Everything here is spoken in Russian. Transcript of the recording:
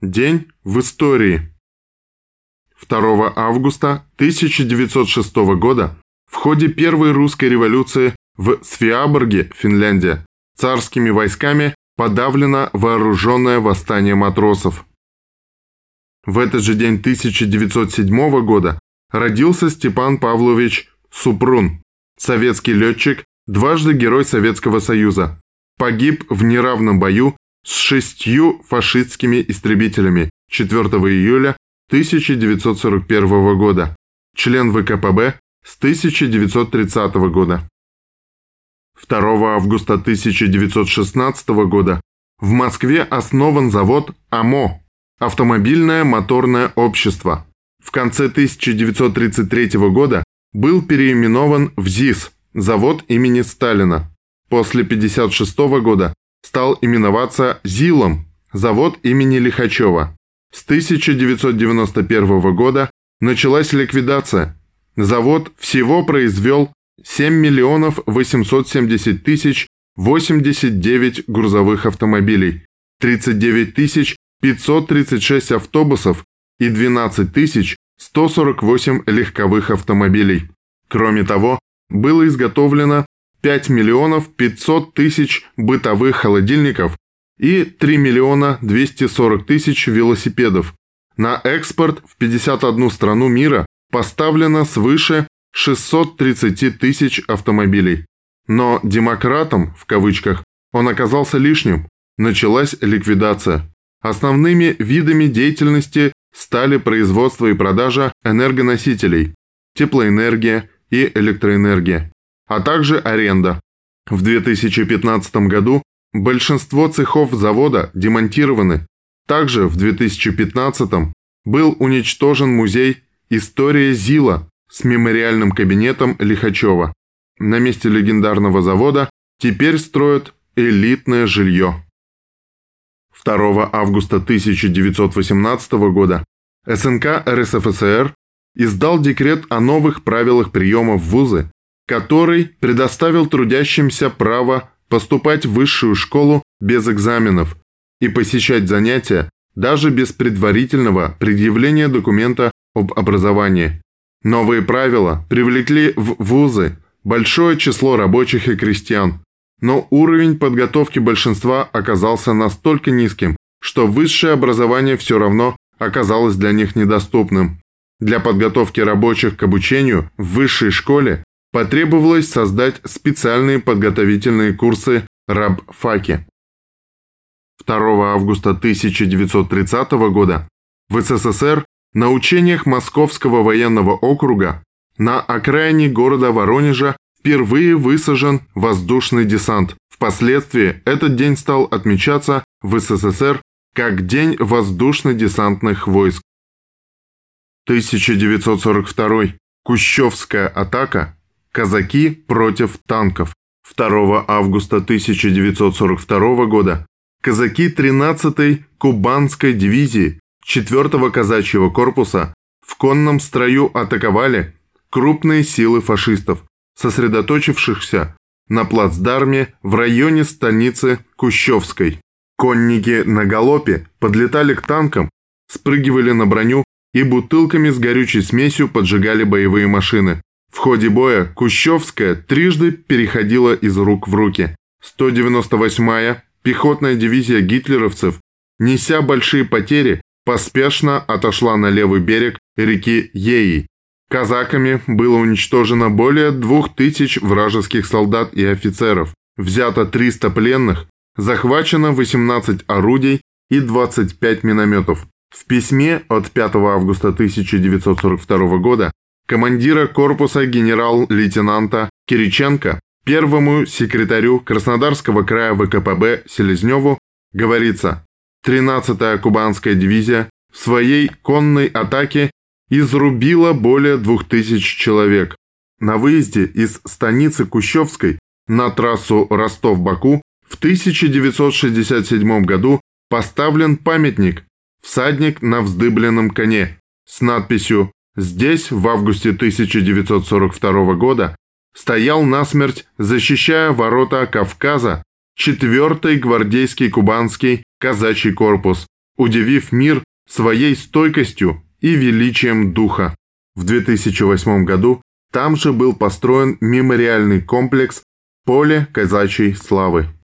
День в истории. 2 августа 1906 года в ходе Первой русской революции в Свиаборге, Финляндия, царскими войсками подавлено вооруженное восстание матросов. В этот же день 1907 года родился Степан Павлович Супрун, советский летчик, дважды Герой Советского Союза. Погиб в неравном бою с шестью фашистскими истребителями 4 июля 1941 года, член ВКПБ с 1930 года. 2 августа 1916 года в Москве основан завод АМО – Автомобильное моторное общество. В конце 1933 года был переименован в ЗИС – завод имени Сталина. После 1956 года стал именоваться ЗИЛом – завод имени Лихачева. С 1991 года началась ликвидация. Завод всего произвел 7 миллионов 870 тысяч 89 грузовых автомобилей, 39 тысяч 536 автобусов и 12 тысяч 148 легковых автомобилей. Кроме того, было изготовлено 5 миллионов 500 тысяч бытовых холодильников и 3 миллиона 240 тысяч велосипедов. На экспорт в 51 страну мира поставлено свыше 630 тысяч автомобилей. Но демократом, в кавычках, он оказался лишним. Началась ликвидация. Основными видами деятельности стали производство и продажа энергоносителей, теплоэнергия и электроэнергия а также аренда. В 2015 году большинство цехов завода демонтированы. Также в 2015 был уничтожен музей «История Зила» с мемориальным кабинетом Лихачева. На месте легендарного завода теперь строят элитное жилье. 2 августа 1918 года СНК РСФСР издал декрет о новых правилах приема в вузы который предоставил трудящимся право поступать в высшую школу без экзаменов и посещать занятия даже без предварительного предъявления документа об образовании. Новые правила привлекли в вузы большое число рабочих и крестьян, но уровень подготовки большинства оказался настолько низким, что высшее образование все равно оказалось для них недоступным. Для подготовки рабочих к обучению в высшей школе потребовалось создать специальные подготовительные курсы рабфаки. 2 августа 1930 года в СССР на учениях Московского военного округа на окраине города Воронежа впервые высажен воздушный десант. Впоследствии этот день стал отмечаться в СССР как День воздушно-десантных войск. 1942. Кущевская атака Казаки против танков. 2 августа 1942 года казаки 13-й Кубанской дивизии 4-го казачьего корпуса в конном строю атаковали крупные силы фашистов, сосредоточившихся на плацдарме в районе станицы Кущевской. Конники на галопе подлетали к танкам, спрыгивали на броню и бутылками с горючей смесью поджигали боевые машины. В ходе боя Кущевская трижды переходила из рук в руки. 198-я пехотная дивизия гитлеровцев, неся большие потери, поспешно отошла на левый берег реки Еи. Казаками было уничтожено более 2000 вражеских солдат и офицеров, взято 300 пленных, захвачено 18 орудий и 25 минометов. В письме от 5 августа 1942 года командира корпуса генерал-лейтенанта Кириченко, первому секретарю Краснодарского края ВКПБ Селезневу говорится, 13-я Кубанская дивизия в своей конной атаке изрубила более 2000 человек. На выезде из станицы Кущевской на трассу Ростов-Баку в 1967 году поставлен памятник «Всадник на вздыбленном коне» с надписью Здесь, в августе 1942 года, стоял насмерть, защищая ворота Кавказа, 4-й гвардейский кубанский казачий корпус, удивив мир своей стойкостью и величием духа. В 2008 году там же был построен мемориальный комплекс «Поле казачьей славы».